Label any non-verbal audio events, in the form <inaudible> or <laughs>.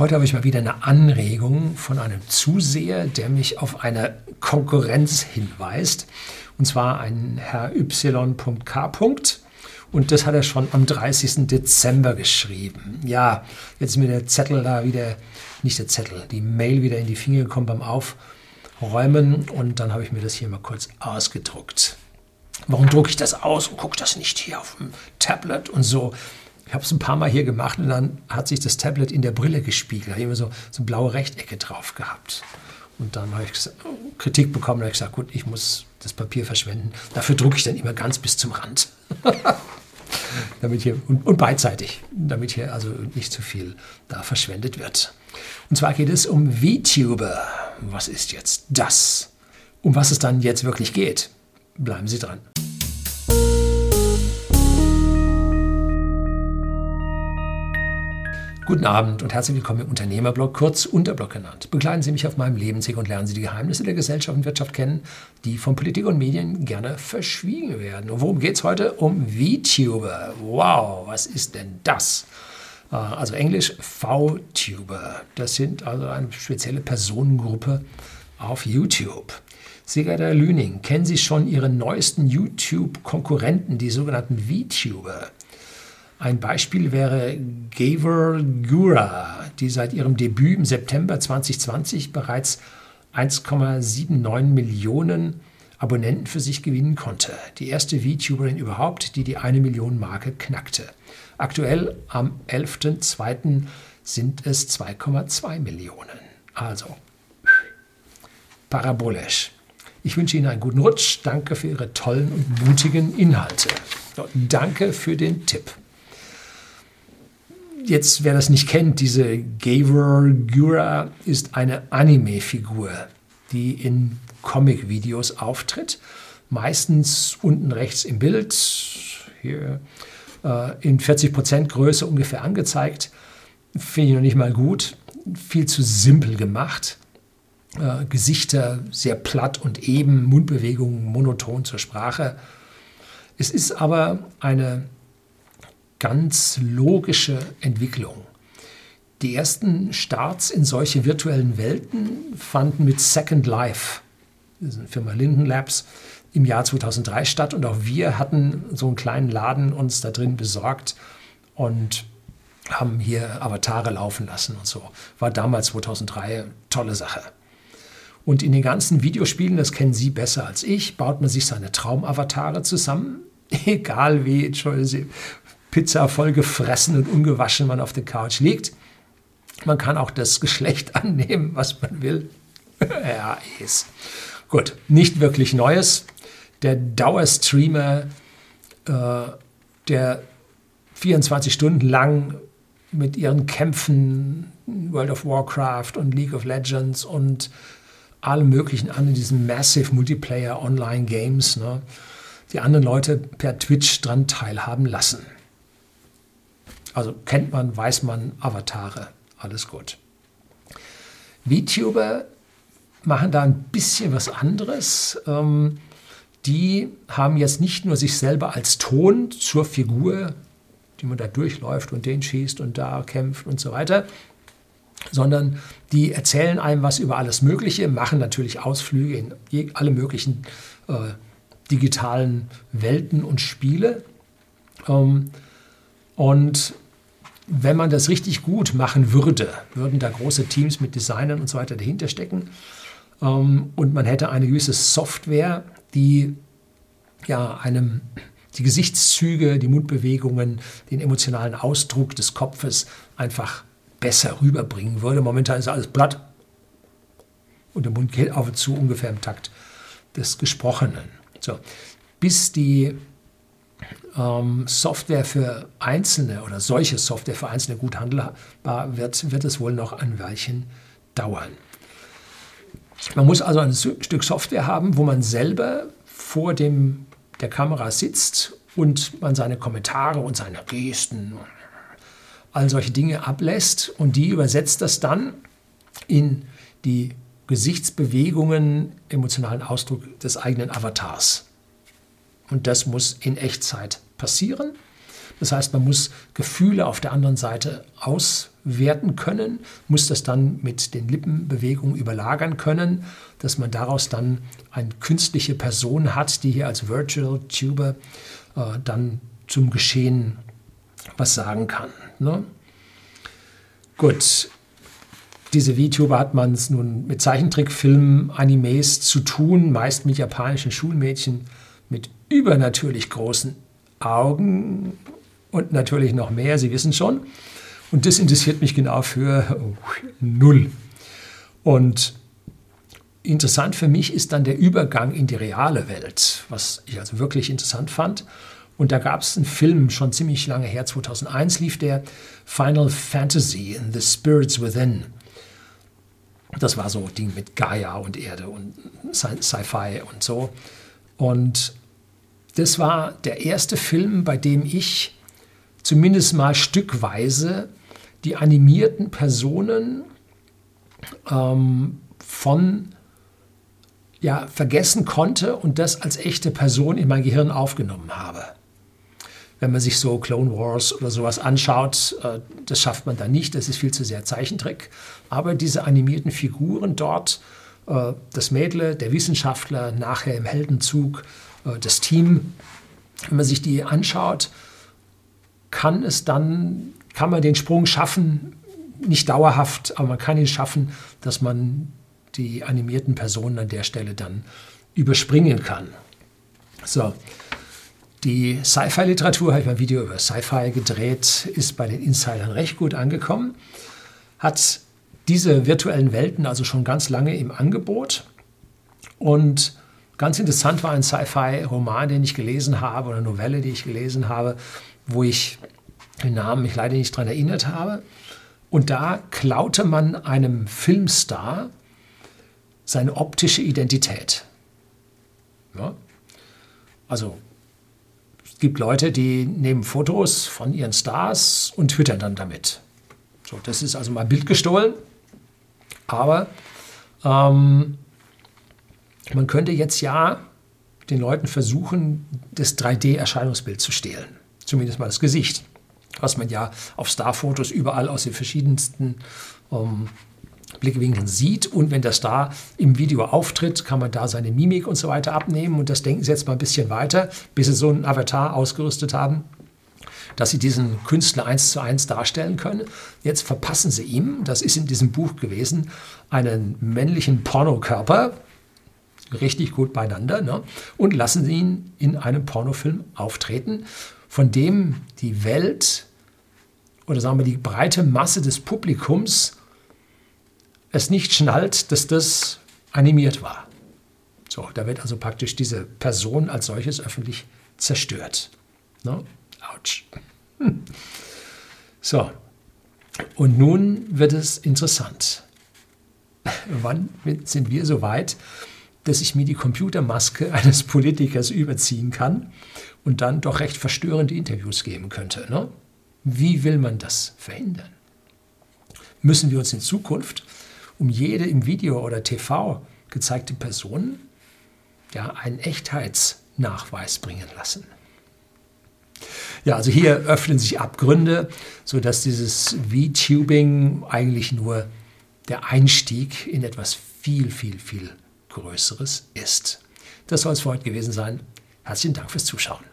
Heute habe ich mal wieder eine Anregung von einem Zuseher, der mich auf eine Konkurrenz hinweist. Und zwar ein Herr Y.K. Und das hat er schon am 30. Dezember geschrieben. Ja, jetzt ist mir der Zettel da wieder, nicht der Zettel, die Mail wieder in die Finger gekommen beim Aufräumen. Und dann habe ich mir das hier mal kurz ausgedruckt. Warum drucke ich das aus und gucke das nicht hier auf dem Tablet und so? Ich habe es ein paar Mal hier gemacht und dann hat sich das Tablet in der Brille gespiegelt. Da habe ich immer so, so blaue Rechtecke drauf gehabt. Und dann habe ich Kritik bekommen und habe gesagt, gut, ich muss das Papier verschwenden. Dafür drucke ich dann immer ganz bis zum Rand. <laughs> damit hier, und, und, beidseitig, damit hier also nicht zu viel da verschwendet wird. Und zwar geht es um VTuber. Was ist jetzt das? Um was es dann jetzt wirklich geht? Bleiben Sie dran. Guten Abend und herzlich willkommen im Unternehmerblog, kurz Unterblog genannt. Begleiten Sie mich auf meinem Lebensweg und lernen Sie die Geheimnisse der Gesellschaft und Wirtschaft kennen, die von Politik und Medien gerne verschwiegen werden. Und worum geht es heute? Um VTuber. Wow, was ist denn das? Äh, also Englisch VTuber. Das sind also eine spezielle Personengruppe auf YouTube. Herr Lüning, kennen Sie schon Ihren neuesten YouTube-Konkurrenten, die sogenannten VTuber? Ein Beispiel wäre Gaver Gura, die seit ihrem Debüt im September 2020 bereits 1,79 Millionen Abonnenten für sich gewinnen konnte. Die erste VTuberin überhaupt, die die eine Million Marke knackte. Aktuell am 11.02. sind es 2,2 Millionen. Also parabolisch. Ich wünsche Ihnen einen guten Rutsch. Danke für Ihre tollen und mutigen Inhalte. Danke für den Tipp jetzt, wer das nicht kennt, diese Gaver Gura ist eine Anime-Figur, die in Comic-Videos auftritt. Meistens unten rechts im Bild, hier äh, in 40% Größe ungefähr angezeigt. Finde ich noch nicht mal gut. Viel zu simpel gemacht. Äh, Gesichter sehr platt und eben, Mundbewegungen monoton zur Sprache. Es ist aber eine ganz logische Entwicklung. Die ersten Starts in solche virtuellen Welten fanden mit Second Life, das Firma Linden Labs, im Jahr 2003 statt und auch wir hatten so einen kleinen Laden uns da drin besorgt und haben hier Avatare laufen lassen und so. War damals 2003 tolle Sache. Und in den ganzen Videospielen, das kennen Sie besser als ich, baut man sich seine Traumavatare zusammen, <laughs> egal wie, Entschuldigung, Pizza voll gefressen und ungewaschen man auf der Couch liegt. Man kann auch das Geschlecht <laughs> annehmen, was man will. <laughs> ja, ist. Gut, nicht wirklich Neues. Der Dauerstreamer, äh, der 24 Stunden lang mit ihren Kämpfen World of Warcraft und League of Legends und allem möglichen anderen, diesen Massive Multiplayer Online Games, ne, die anderen Leute per Twitch dran teilhaben lassen. Also kennt man, weiß man, Avatare, alles gut. VTuber machen da ein bisschen was anderes. Ähm, die haben jetzt nicht nur sich selber als Ton zur Figur, die man da durchläuft und den schießt und da kämpft und so weiter, sondern die erzählen einem was über alles Mögliche, machen natürlich Ausflüge in alle möglichen äh, digitalen Welten und Spiele. Ähm, und wenn man das richtig gut machen würde, würden da große Teams mit Designern und so weiter dahinter stecken. Ähm, und man hätte eine gewisse Software, die ja einem die Gesichtszüge, die Mundbewegungen, den emotionalen Ausdruck des Kopfes einfach besser rüberbringen würde. Momentan ist alles platt und der Mund geht auf und zu ungefähr im Takt des Gesprochenen. So, bis die ähm, Software für Einzelne oder solche Software für Einzelne gut handelbar wird, wird es wohl noch ein Weilchen dauern. Man muss also ein Stück Software haben, wo man selber vor dem, der Kamera sitzt und man seine Kommentare und seine Gesten, all solche Dinge ablässt und die übersetzt das dann in die Gesichtsbewegungen, emotionalen Ausdruck des eigenen Avatars. Und das muss in Echtzeit passieren. Das heißt, man muss Gefühle auf der anderen Seite auswerten können, muss das dann mit den Lippenbewegungen überlagern können, dass man daraus dann eine künstliche Person hat, die hier als Virtual Tuber äh, dann zum Geschehen was sagen kann. Ne? Gut, diese VTuber hat man es nun mit Zeichentrickfilmen, Animes zu tun, meist mit japanischen Schulmädchen mit übernatürlich großen Augen und natürlich noch mehr, Sie wissen schon. Und das interessiert mich genau für oh, null. Und interessant für mich ist dann der Übergang in die reale Welt, was ich also wirklich interessant fand. Und da gab es einen Film schon ziemlich lange her, 2001 lief der Final Fantasy in The Spirits Within. Das war so ein Ding mit Gaia und Erde und Sci-Fi und so. Und das war der erste Film, bei dem ich zumindest mal stückweise die animierten Personen ähm, von ja, vergessen konnte und das als echte Person in mein Gehirn aufgenommen habe wenn man sich so Clone Wars oder sowas anschaut, äh, das schafft man da nicht, das ist viel zu sehr Zeichentrick. Aber diese animierten Figuren dort, äh, das Mädle, der Wissenschaftler, nachher im Heldenzug, das Team, wenn man sich die anschaut, kann es dann, kann man den Sprung schaffen, nicht dauerhaft, aber man kann ihn schaffen, dass man die animierten Personen an der Stelle dann überspringen kann. So, die Sci-Fi-Literatur, habe ich mal ein Video über Sci-Fi gedreht, ist bei den Insidern recht gut angekommen, hat diese virtuellen Welten also schon ganz lange im Angebot. Und ganz interessant war ein Sci-Fi-Roman, den ich gelesen habe, oder Novelle, die ich gelesen habe, wo ich den Namen mich leider nicht daran erinnert habe. Und da klaute man einem Filmstar seine optische Identität. Ja? Also gibt Leute, die nehmen Fotos von ihren Stars und twittern dann damit. So, das ist also mal Bild gestohlen. Aber ähm, man könnte jetzt ja den Leuten versuchen, das 3D-Erscheinungsbild zu stehlen. Zumindest mal das Gesicht. Was man ja auf Starfotos überall aus den verschiedensten ähm, Blickwinkeln sieht. Und wenn der Star im Video auftritt, kann man da seine Mimik und so weiter abnehmen. Und das denken Sie jetzt mal ein bisschen weiter, bis Sie so einen Avatar ausgerüstet haben, dass Sie diesen Künstler eins zu eins darstellen können. Jetzt verpassen Sie ihm, das ist in diesem Buch gewesen, einen männlichen Pornokörper, richtig gut beieinander, ne? und lassen ihn in einem Pornofilm auftreten, von dem die Welt oder sagen wir die breite Masse des Publikums es nicht schnallt, dass das animiert war. So, da wird also praktisch diese Person als solches öffentlich zerstört. No? Autsch. Hm. So, und nun wird es interessant. <laughs> Wann sind wir so weit, dass ich mir die Computermaske <laughs> eines Politikers überziehen kann und dann doch recht verstörende Interviews geben könnte? Ne? Wie will man das verhindern? Müssen wir uns in Zukunft um jede im Video oder TV gezeigte Person ja, einen Echtheitsnachweis bringen lassen. Ja, also hier öffnen sich Abgründe, sodass dieses VTubing eigentlich nur der Einstieg in etwas viel, viel, viel Größeres ist. Das soll es für heute gewesen sein. Herzlichen Dank fürs Zuschauen.